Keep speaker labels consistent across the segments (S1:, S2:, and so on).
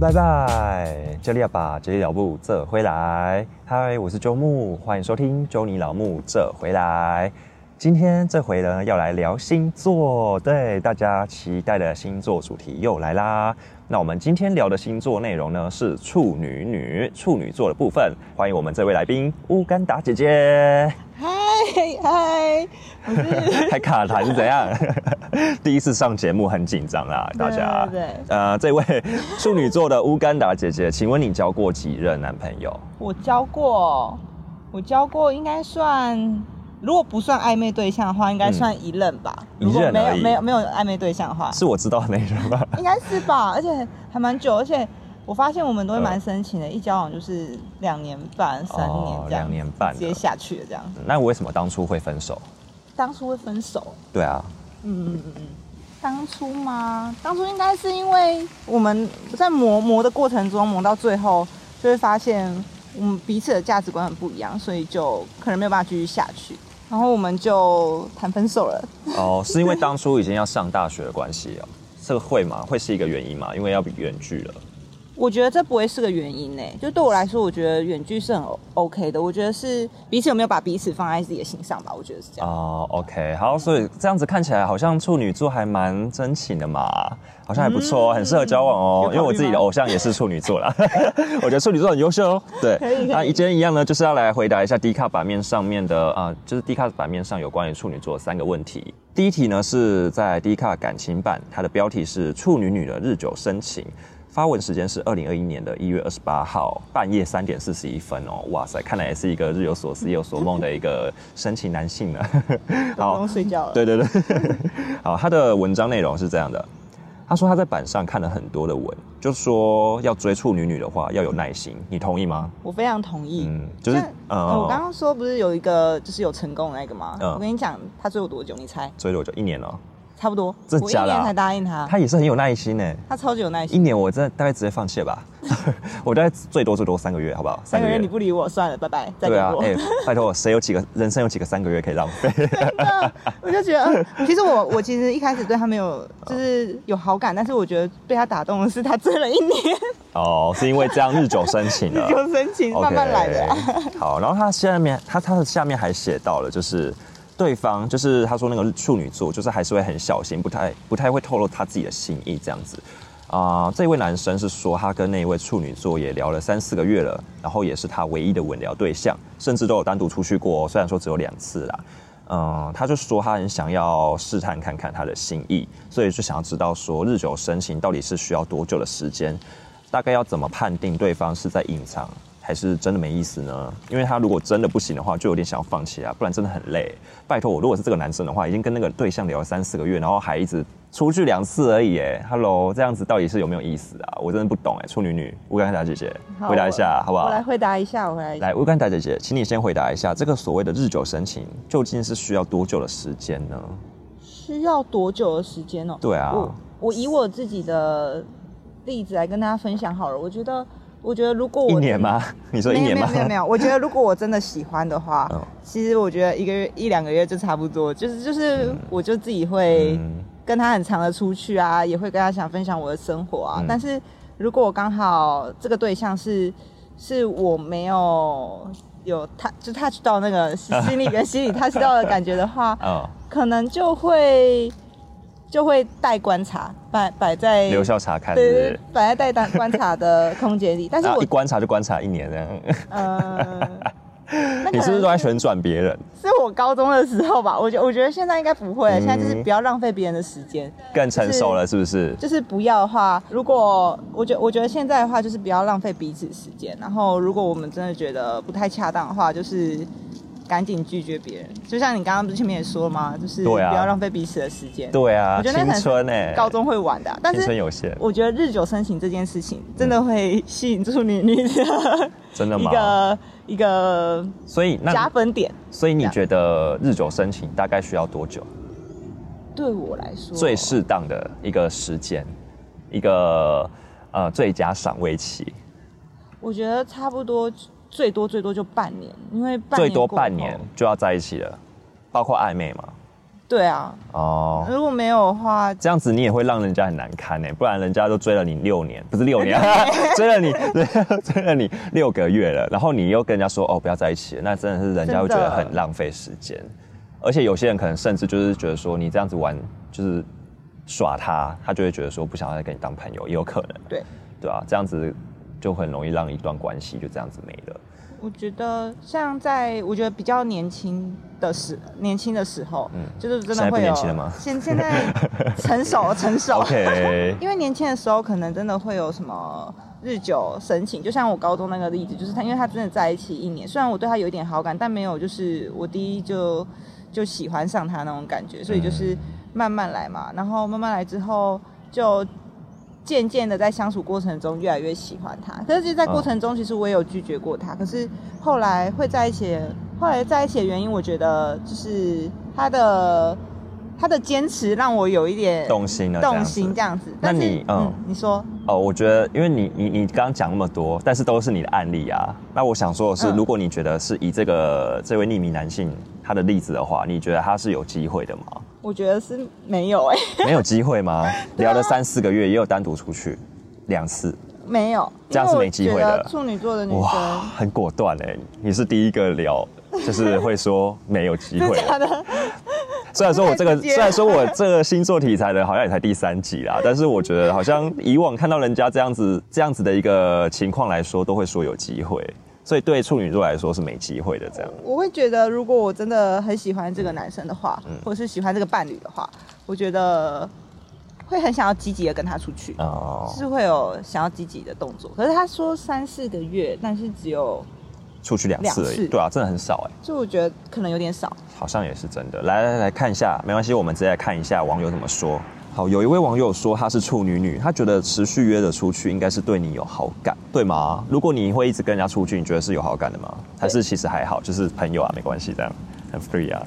S1: 拜拜，这里要把这里老木这回来。嗨，我是周木，欢迎收听周尼老木这回来。今天这回呢，要来聊星座，对大家期待的星座主题又来啦。那我们今天聊的星座内容呢，是处女女处女座的部分。欢迎我们这位来宾乌干达姐姐。
S2: 嗨嗨，我是
S1: 还卡痰是怎样？第一次上节目很紧张啊，大家。
S2: 对对
S1: 呃，这位处女座的乌干达姐姐，请问你交过几任男朋友？
S2: 我交过，我交过，应该算，如果不算暧昧对象的话，应该算一任吧。
S1: 一
S2: 如果没有没有没有暧昧对象的话，
S1: 是我知道的那一任吧？
S2: 应该是吧？而且还蛮久，而且我发现我们都会蛮深情的，一交往就是两年半、三年
S1: 哦
S2: 这样，
S1: 两年半
S2: 直接下去了这样。
S1: 那为什么当初会分手？
S2: 当初会分手，
S1: 对啊，
S2: 嗯嗯嗯嗯，当初吗？当初应该是因为我们在磨磨的过程中，磨到最后就会发现我们彼此的价值观很不一样，所以就可能没有办法继续下去，然后我们就谈分手了。
S1: 哦，是因为当初已经要上大学的关系哦，这个会吗？会是一个原因吗？因为要远距了。
S2: 我觉得这不会是个原因呢，就对我来说，我觉得远距是很 OK 的。我觉得是彼此有没有把彼此放在自己的心上吧，我觉得是这样。
S1: 哦，OK，好，所以这样子看起来好像处女座还蛮真情的嘛，好像还不错哦，很适合交往哦。因为我自己的偶像也是处女座啦，我觉得处女座很优秀哦。对那今天一样呢，就是要来回答一下 D 卡版面上面的啊、就是 D 卡版面上有关于处女座的三个问题。第一题呢是在 D 卡感情版，它的标题是处女女的日久生情。发文时间是二零二一年的一月二十八号半夜三点四十一分哦，哇塞，看来也是一个日有所思夜有所梦的一个深情男性呢。
S2: 好不用睡觉了。
S1: 对对对，好，他的文章内容是这样的，他说他在板上看了很多的文，就说要追处女女的话要有耐心，你同意吗？
S2: 我非常同意。
S1: 嗯，就是
S2: 像呃我刚刚说不是有一个就是有成功的那个吗？
S1: 嗯
S2: 我跟你讲，他追我多久？你猜？
S1: 追了我就一年了，
S2: 差不多。我一
S1: 真的假的啊
S2: 年才答应他，
S1: 他也是很有耐心呢。
S2: 他超级有耐心一。
S1: 年我真的大概直接放弃了吧，我大概最多最多三个月，好不好？
S2: 三个月你不理我，算了，拜拜，再
S1: 对啊，
S2: 联络。
S1: 哎、拜托，谁有几个人生有几个三个月可以浪费？
S2: 我就觉得，嗯其实我我其实一开始对他没有就是有好感，但是我觉得被他打动的是他追了一年，
S1: 哦，是因为这样日久生情了。
S2: 有深情，慢慢来的
S1: 好，然后他下面他他的下面还写到了，就是对方就是他说那个处女座，就是还是会很小心，不太不太会透露他自己的心意这样子。啊、这位男生是说他跟那一位处女座也聊了三四个月了，然后也是他唯一的稳聊对象，甚至都有单独出去过，虽然说只有两次啦。嗯，他就说他很想要试探看看他的心意，所以就想要知道说日久生情到底是需要多久的时间，大概要怎么判定对方是在隐藏还是真的没意思呢？因为他如果真的不行的话，就有点想要放弃啊，不然真的很累。拜托我，如果是这个男生的话，已经跟那个对象聊了三四个月，然后还一直出去两次而已，哎，Hello，这样子到底是有没有意思啊？我真的不懂哎，处女女乌干达姐姐回答一下好不好
S2: 我？来回答一下，我回答一下。
S1: 来，乌干达姐姐，请你先回答一下，这个所谓的日久生情究竟是需要多久的时间呢？
S2: 需要多久的时间哦？
S1: 对啊
S2: 我我以我自己的例子来跟大家分享好了。我觉得，我觉得如果我
S1: 一年吗？你说一年吗？
S2: 没有没有没有，我觉得如果我真的喜欢的话，
S1: 嗯
S2: 其实我觉得一个月一两个月就差不多，就是就是我就自己会
S1: 嗯
S2: 跟他很长的出去啊，也会跟他想分享我的生活啊。
S1: 嗯
S2: 但是如果我刚好这个对象是是我没有有他就 touch 到那个心里跟 心里 touch 到的感觉的话，
S1: 嗯，
S2: 可能就会就会待观察，摆摆在
S1: 留校查看
S2: 对对？摆在待待观察的 空间里。但是我
S1: 一观察就观察一年这样。
S2: 呃，那
S1: 你是不是都在旋转别人？
S2: 是我高中的时候吧？我觉我觉得现在应该不会，
S1: 嗯
S2: 现在就是不要浪费别人的时间。
S1: 更成熟了，是不是？
S2: 就是不要的话，如果我觉我觉得现在的话，就是不要浪费彼此时间。然后，如果我们真的觉得不太恰当的话，就是赶紧拒绝别人。就像你刚刚不是前面也说了吗？就是不要浪费彼此的时间。
S1: 对啊，青
S2: 我觉得那可能是
S1: 春哎，
S2: 高中会玩的啊、但
S1: 青春
S2: 是
S1: 有限，
S2: 我觉得日久生情这件事情真的会吸引住你你的
S1: 真的吗？
S2: 一个一个
S1: 所以
S2: 加分点。
S1: 所以你觉得日久生情大概需要多久？
S2: 对我来说，
S1: 最适当的一个时间，一个呃最佳赏味期，
S2: 我觉得差不多最多最多就半年，因为半
S1: 最多半年就要在一起了，包括暧昧嘛？
S2: 对啊，
S1: 哦，
S2: 如果没有的话，
S1: 这样子你也会让人家很难堪呢，不然人家都追了你六年，不是六年，追了你 追了你六个月了，然后你又跟人家说哦不要在一起了，那真的是人家会觉得很浪费时间，而且有些人可能甚至就是觉得说你这样子玩就是耍他，他就会觉得说不想再跟你当朋友，也有可能，
S2: 对。
S1: 对啊，这样子就很容易让一段关系就这样子没了。
S2: 我觉得像在我觉得比较年轻的时年轻的时候，嗯，就是真的会有。
S1: 现在？
S2: 现现在成熟成熟。
S1: OK。
S2: 因为年轻的时候可能真的会有什么日久生情，就像我高中那个例子，就是他，因为他真的在一起一年，虽然我对他有一点好感，但没有就是我第一就就喜欢上他那种感觉，所以就是慢慢来嘛，然后慢慢来之后就。渐渐的在相处过程中越来越喜欢他，可是其实，在过程中其实我也有拒绝过他，可是后来会在一起，后来在一起的原因，我觉得就是他的他的坚持让我有一点
S1: 动心了，
S2: 动心这样子。
S1: 那你嗯，
S2: 你说
S1: 哦，我觉得因为你你你刚刚讲那么多，但是都是你的案例啊。那我想说的是，如果你觉得是以这个这位匿名男性他的例子的话，你觉得他是有机会的吗？
S2: 我觉得是没有哎，
S1: 没有机会吗？聊了三四个月，也有单独出去两次，
S2: 没有，
S1: 这样是没机会的。
S2: 处女座的女生
S1: 很果断哎，你是第一个聊，就是会说没有机会。虽然说我这个，虽然说我这个星座题材的好像也才第三集啦，但是我觉得好像以往看到人家这样子这样子的一个情况来说，都会说有机会。所以对处女座来说是没机会的，这样。
S2: 我会觉得，如果我真的很喜欢这个男生的话，或者是喜欢这个伴侣的话，我觉得会很想要积极的跟他出去，哦是会有想要积极的动作。可是他说三四个月，但是只有
S1: 出去两次而已，对啊，真的很少哎。
S2: 就我觉得可能有点少，
S1: 好像也是真的。来来来看一下，没关系，我们直接来看一下网友怎么说。好，有一位网友说她是处女女，她觉得持续约的出去应该是对你有好感，对吗？如果你会一直跟人家出去，你觉得是有好感的吗？还是其实还好，就是朋友啊，没关系，这样很 free 啊。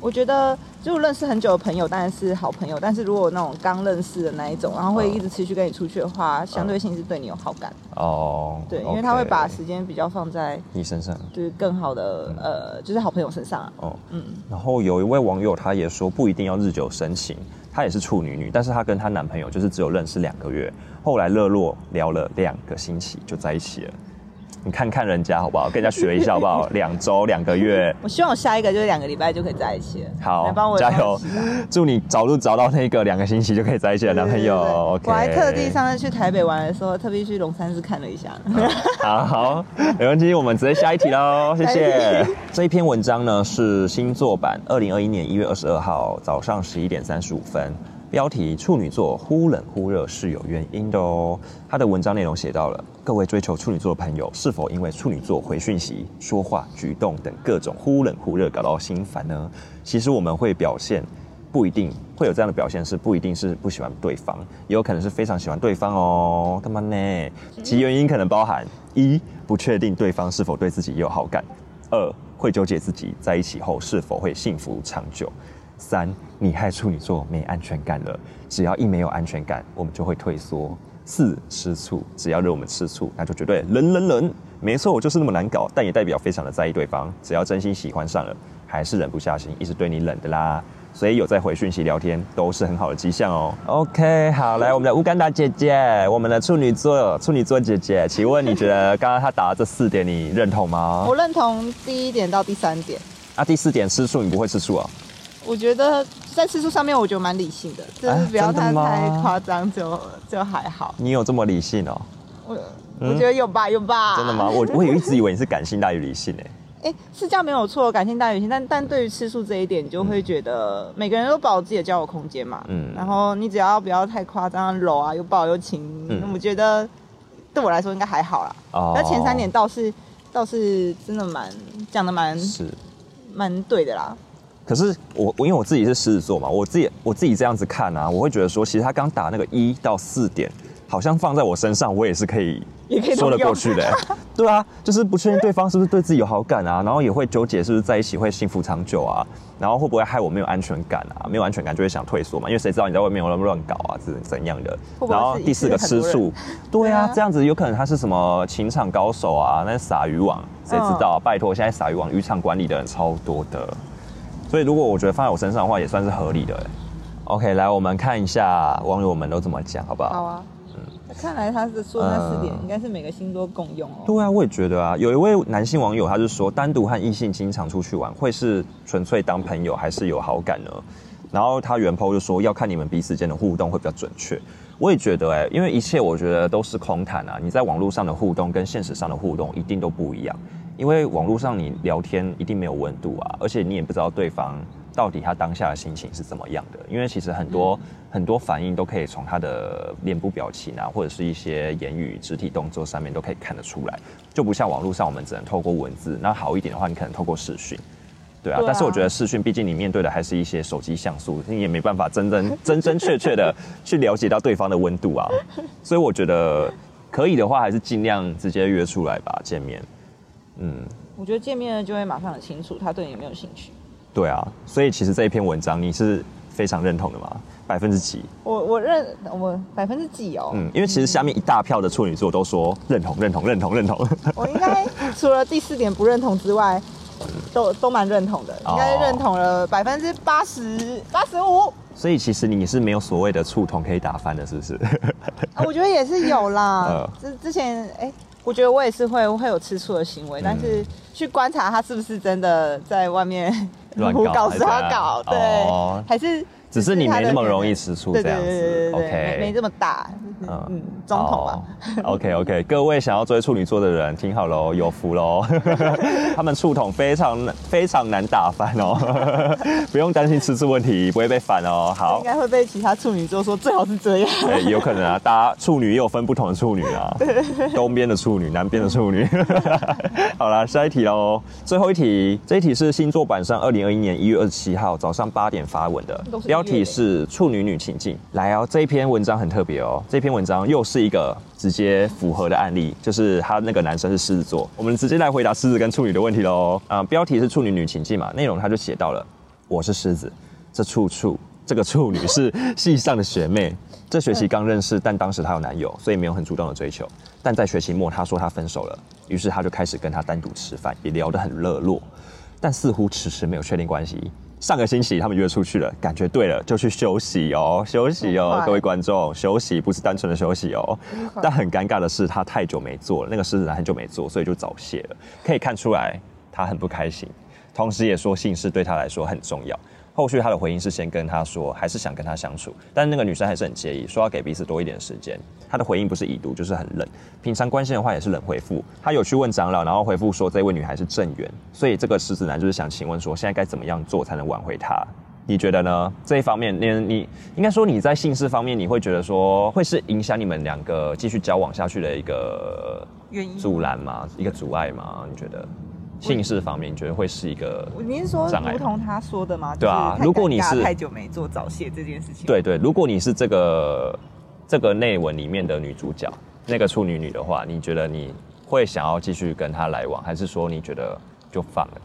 S2: 我觉得，就认识很久的朋友当然是好朋友，但是如果那种刚认识的那一种，然后会一直持续跟你出去的话，相对性是对你有好感哦。对，因为他会把时间比较放在
S1: 你身上，
S2: 就是更好的呃，就是好朋友身上。哦，
S1: 嗯。然后有一位网友他也说，不一定要日久生情。她也是处女女，但是她跟她男朋友就是只有认识两个月，后来热络聊了两个星期就在一起了。你看看人家好不好？跟人家学一下好不好？两周两个月，
S2: 我希望我下一个就是两个礼拜就可以在一起了。
S1: 好，帮我加油，祝你早日找到那个两个星期就可以在一起的男朋友。
S2: 我还特地上次去台北玩的时候，特别去龙山寺看了一下。
S1: 好好，没问题，我们直接下一题喽，谢谢。这一篇文章呢是星座版，二零二一年一月二十二号早上十一点三十五分。标题：处女座忽冷忽热是有原因的哦。他的文章内容写到了，各位追求处女座的朋友，是否因为处女座回讯息、说话、举动等各种忽冷忽热搞到心烦呢？其实我们会表现，不一定会有这样的表现，是不一定是不喜欢对方，也有可能是非常喜欢对方哦。他妈呢？其原因可能包含一不确定对方是否对自己有好感；二会纠结自己在一起后是否会幸福长久。三，你害处女座没安全感了。只要一没有安全感，我们就会退缩。四，吃醋，只要惹我们吃醋，那就绝对冷冷冷。没错，我就是那么难搞，但也代表非常的在意对方。只要真心喜欢上了，还是忍不下心，一直对你冷的啦。所以有在回讯息聊天，都是很好的迹象哦。OK，好，来我们的乌干达姐姐，我们的处女座处女座姐姐，请问你觉得 刚刚她答的这四点，你认同吗？
S2: 我认同第一点到第三点。
S1: 啊，第四点吃醋，你不会吃醋啊？
S2: 我觉得在吃醋上面，我觉得蛮理性的，就是不要太太夸张，就就还好。
S1: 你有这么理性哦？
S2: 我我觉得有吧，有吧。
S1: 真的吗？我我也一直以为你是感性大于理性 诶。
S2: 哎，是这样没有错，感性大于理性。但但对于吃醋这一点，你就会觉得每个人都保自己的交友空间嘛。嗯。然后你只要不要太夸张，搂啊又抱又亲，我觉得对我来说应该还好啦。哦。那前三点倒是倒是真的蛮讲的蛮是蛮对的啦。
S1: 可是我我因为我自己是狮子座嘛，我自己我自己这样子看啊，我会觉得说，其实他刚打那个一到四点，好像放在我身上，我也是可以说得过去的。对啊，就是不确定对方是不是对自己有好感啊，然后也会纠结是不是在一起会幸福长久啊，然后会不会害我没有安全感啊？没有安全感就会想退缩嘛，因为谁知道你在外面乱乱搞啊，是怎样的？然后第四个吃醋，对啊，这样子有可能他是什么情场高手啊？那撒渔网，谁知道？拜托，现在撒渔网渔场管理的人超多的。所以如果我觉得放在我身上的话，也算是合理的。OK，来我们看一下网友们都怎么讲，好不好？
S2: 好啊。嗯，看来他是说那四点应该是每个星座共用哦。
S1: 对啊，我也觉得啊。有一位男性网友，他就说，单独和异性经常出去玩，会是纯粹当朋友，还是有好感呢？然后他原 po 就说，要看你们彼此间的互动会比较准确。我也觉得哎，因为一切我觉得都是空谈啊。你在网络上的互动跟现实上的互动一定都不一样，因为网络上你聊天一定没有温度啊，而且你也不知道对方。到底他当下的心情是怎么样的？因为其实很多很多反应都可以从他的脸部表情啊，或者是一些言语、肢体动作上面都可以看得出来，就不像网络上我们只能透过文字。那好一点的话，你可能透过视讯，对啊。但是我觉得视讯，毕竟你面对的还是一些手机像素，你也没办法真 真真真确确的去了解到对方的温度啊。所以我觉得可以的话，还是尽量直接约出来吧，见面。
S2: 嗯，我觉得见面了就会马上很清楚他对你有没有兴趣。
S1: 对啊，所以其实这一篇文章你是非常认同的嘛？百分之几？
S2: 我我认我百分之几哦。嗯，
S1: 因为其实下面一大票的处女座都说认同认同认同认同。
S2: 我应该除了第四点不认同之外，都都蛮认同的，应该认同了百分之八十八十五。
S1: 所以其实你是没有所谓的触痛可以打翻的，是不是？
S2: 我觉得也是有啦。之之前哎。我觉得我也是会会有吃醋的行为，但是去观察他是不是真的在外面
S1: 乱
S2: 搞瞎搞，对，还是。
S1: 只是你没那么容易吃醋这样子，OK，
S2: 没这么大，嗯，中统吧
S1: ，OK OK，各位想要追处女座的人听好喽，有福喽，他们触统非常非常难打翻哦，不用担心吃醋问题，不会被反哦，好，
S2: 应该会被其他处女座说最好是这样，
S1: 对，有可能啊，大家处女也有分不同的处女啊，东边的处女，南边的处女，好了，下一题喽，最后一题，这一题是星座版上二零二一年一月二十七号早上八点发文的，标。题是处女女情境，来哦，这一篇文章很特别哦，这篇文章又是一个直接符合的案例，就是他那个男生是狮子座，我们直接来回答狮子跟处女的问题喽。啊，标题是处女女情境嘛，内容他就写到了，我是狮子，这处处这个处女是系上的学妹，这学期刚认识，但当时她有男友，所以没有很主动的追求，但在学期末她说她分手了，于是他就开始跟她单独吃饭，也聊得很热络，但似乎迟迟没有确定关系。上个星期他们约出去了，感觉对了就去休息哦，休息哦，各位观众，休息不是单纯的休息哦。但很尴尬的是，他太久没做了，那个狮子男很久没做，所以就早泄了。可以看出来他很不开心，同时也说性事对他来说很重要。后续他的回应是先跟他说，还是想跟他相处，但那个女生还是很介意，说要给彼此多一点时间。他的回应不是已读，就是很冷。平常关心的话也是冷回复。他有去问长老，然后回复说这位女孩是正缘，所以这个狮子男就是想请问说，现在该怎么样做才能挽回她？你觉得呢？这一方面，你你应该说你在性事方面，你会觉得说会是影响你们两个继续交往下去的一个
S2: 原因
S1: 阻拦吗？一个阻碍吗？你觉得？姓氏方面，你觉得会是一个？
S2: 你是说如同他说的吗？
S1: 对啊，如果你是
S2: 太久没做早泄这件事情，
S1: 对对，如果你是这个这个内文里面的女主角，那个处女女的话，你觉得你会想要继续跟他来往，还是说你觉得就放了？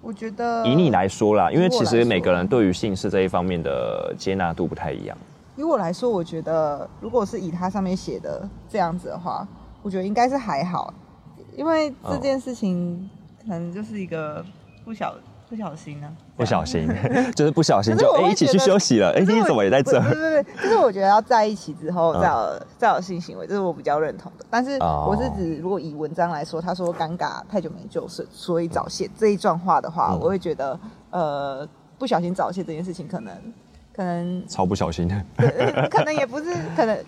S2: 我觉得
S1: 以你来说啦，因为其实每个人对于姓氏这一方面的接纳度不太一样。
S2: 以我来说，我觉得如果是以他上面写的这样子的话，我觉得应该是还好。因为这件事情可能就是一个不小不小心呢，
S1: 不小心 就是不小心就哎一起去休息了，哎你怎么也在这？
S2: 对对对，就是我觉得要在一起之后再有再有性行为，这是我比较认同的。但是我是指如果以文章来说，他说尴尬太久没救是所以早泄这一段话的话，我会觉得呃不小心早泄这件事情可能可能
S1: 超不小心 的，
S2: 可能也不是可能。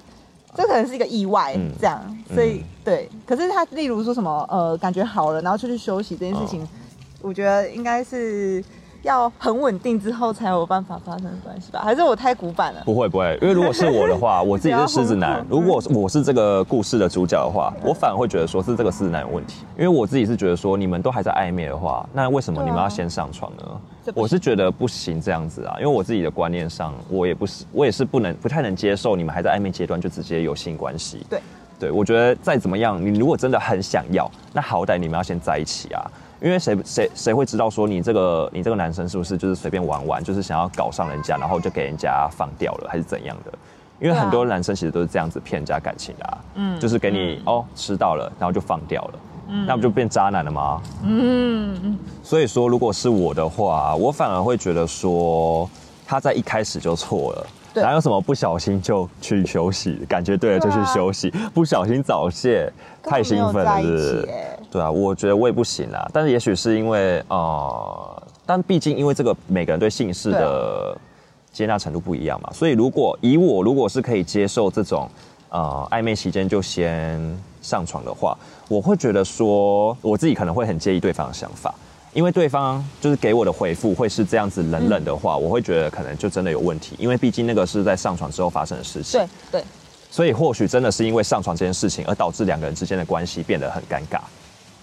S2: 这可能是一个意外，这样，所以对。可是他例如说什么，呃，感觉好了，然后出去休息这件事情，我觉得应该是。要很稳定之后才有办法发生关系吧？还是我太古板了？
S1: 不会不会，因为如果是我的话，我自己是狮子男。如果我是这个故事的主角的话，我反而会觉得说是这个狮子男有问题。因为我自己是觉得说，你们都还在暧昧的话，那为什么你们要先上床呢？我是觉得不行这样子啊，因为我自己的观念上，我也不是，我也是不能不太能接受你们还在暧昧阶段就直接有性关系。
S2: 对
S1: 对，我觉得再怎么样，你如果真的很想要，那好歹你们要先在一起啊。因为谁谁谁会知道说你这个你这个男生是不是就是随便玩玩，就是想要搞上人家，然后就给人家放掉了，还是怎样的？因为很多男生其实都是这样子骗人家感情的，嗯，就是给你哦吃到了，然后就放掉了。那不就变渣男了吗？
S2: 嗯，
S1: 所以说，如果是我的话，我反而会觉得说他在一开始就错了。
S2: 对。
S1: 哪有什么不小心就去休息，感觉对了就去休息，不小心早泄，太兴奋了，是对啊，我觉得我也不行啊。但是也许是因为呃，但毕竟因为这个每个人对姓
S2: 氏
S1: 的接纳程度不一样嘛，所以如果以我如果是可以接受这种呃暧昧期间就先上床的话，我会觉得说我自己可能会很介意对方的想法。因为对方就是给我的回复会是这样子冷冷的话，我会觉得可能就真的有问题，因为毕竟那个是在上床之后发生的事情。
S2: 对对，
S1: 所以或许真的是因为上床这件事情而导致两个人之间的关系变得很尴尬，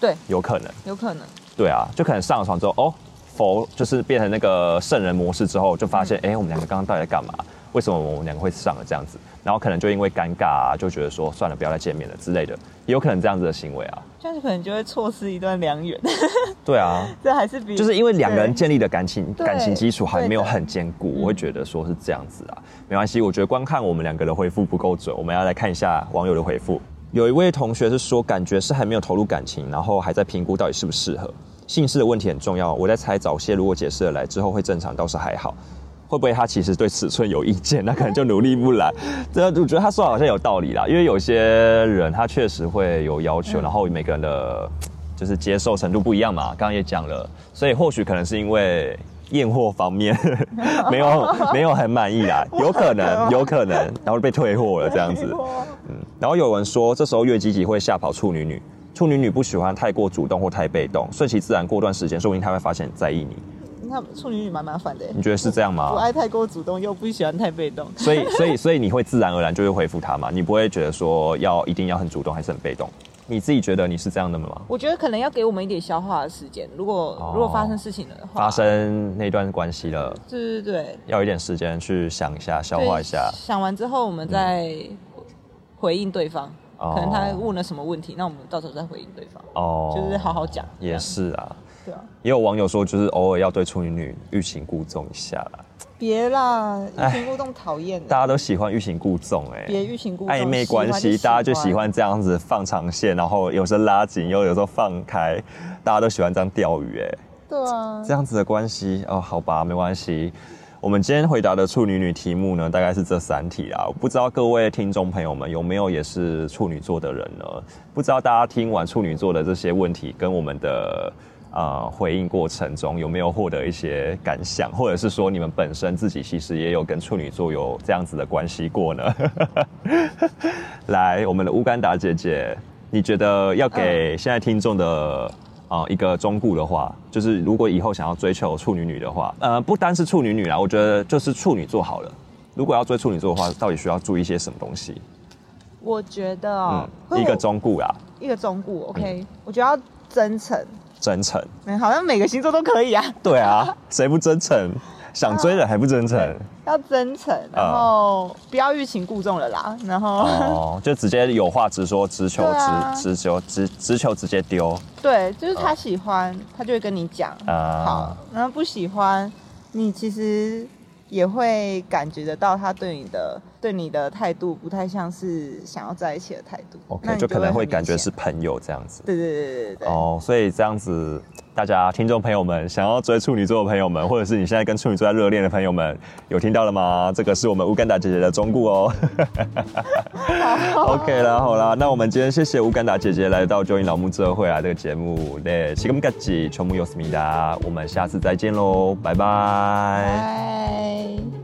S2: 对，
S1: 有可能。
S2: 有可能。
S1: 对啊，就可能上了床之后，哦，佛就是变成那个圣人模式之后，就发现，哎、我们两个刚刚到底在干嘛？为什么我们两个会上了这样子？然后可能就因为尴尬、啊，就觉得说算了，不要再见面了之类的，也有可能这样子的行为啊。
S2: 这样子可能就会错失一段良缘，
S1: 对啊，
S2: 这还是比
S1: 就是因为两个人建立的感情感情基础还没有很坚固，我会觉得说是这样子啊，没关系，我觉得光看我们两个的回复不够准，我们要来看一下网友的回复。有一位同学是说，感觉是还没有投入感情，然后还在评估到底适不适合。姓氏的问题很重要，我在猜早些如果解释得来之后会正常，倒是还好。会不会他其实对尺寸有意见，那可能就努力不来？这我觉得他说的好像有道理啦，因为有些人他确实会有要求，然后每个人的就是接受程度不一样嘛。刚刚也讲了，所以或许可能是因为验货方面 没有没有很满意啦，有可能有可能，然后被退货了这样子。嗯，然后有人说这时候越积极会吓跑处女女，处女女不喜欢太过主动或太被动，顺其自然，过段时间说不定她会发现你在意你。
S2: 那处女女蛮麻烦的，
S1: 你觉得是这样吗？
S2: 不爱太过主动，又不喜欢太被动。
S1: 所以，所以，所以你会自然而然就会回复他嘛？你不会觉得说要一定要很主动还是很被动？你自己觉得你是这样的吗？
S2: 我觉得可能要给我们一点消化的时间。如果、
S1: 哦
S2: 如果发生事情的话，
S1: 发生那段关系了，
S2: 对对对，
S1: 要一点时间去想一下、消化一下。
S2: 想完之后，我们再回应对方。
S1: 哦
S2: 可能他问了什么问题，那我们到时候再回应对方，
S1: 哦
S2: 就是好好讲。
S1: 也是啊，
S2: 对啊，
S1: 也有网友说，就是偶尔要对处女女欲擒故纵一下啦。
S2: 别啦，欲
S1: 哎
S2: 擒故纵讨厌
S1: 大家都喜欢欲擒故纵、哎，
S2: 别欲擒故纵，
S1: 暧昧关系，大家就喜欢这样子放长线，然后有时候拉紧，又有时候放开，大家都喜欢这样钓鱼，哎。
S2: 对啊，
S1: 这样子的关系哦，好吧，没关系。我们今天回答的处女女题目呢，大概是这三题啊。不知道各位听众朋友们有没有也是处女座的人呢？不知道大家听完处女座的这些问题，跟我们的呃回应过程中，有没有获得一些感想，或者是说你们本身自己其实也有跟处女座有这样子的关系过呢？来，我们的乌干达姐姐，你觉得要给现在听众的啊、一个忠固的话，就是如果以后想要追求处女女的话，呃，不单是处女女啦，我觉得就是处女座好了。如果要追处女座的话，到底需要注意一些什么东西？
S2: 我觉得哦
S1: 嗯，，一个忠固啦，
S2: 一个忠固，OK，我觉得要真诚，
S1: 真诚。
S2: 嗯，好像每个星座都可以啊，
S1: 对啊，谁不真诚？想追的还不真诚？
S2: 要真诚，然后不要欲擒故纵了啦，然后、
S1: 哦，就直接有话直说，直球直直球直直球直接丢。
S2: 对，就是他喜欢，他就会跟你讲，
S1: 啊
S2: 好，然后不喜欢，你其实也会感觉得到他对你的对你的态度不太像是想要在一起的态度
S1: OK，就可能会感觉是朋友这样子。
S2: 对对对对对对，
S1: 哦，所以这样子，大家听众朋友们，想要追处女座的朋友们，或者是你现在跟处女座在热恋的朋友们，有听到了吗？这个是我们乌干达姐姐的忠告哦。OK 啦，好啦，那我们今天谢谢乌干达姐姐来到《九影老木这会啊这个节目，对，西格姆嘎吉，全部有思密达，我们下次再见喽，拜拜
S2: 拜。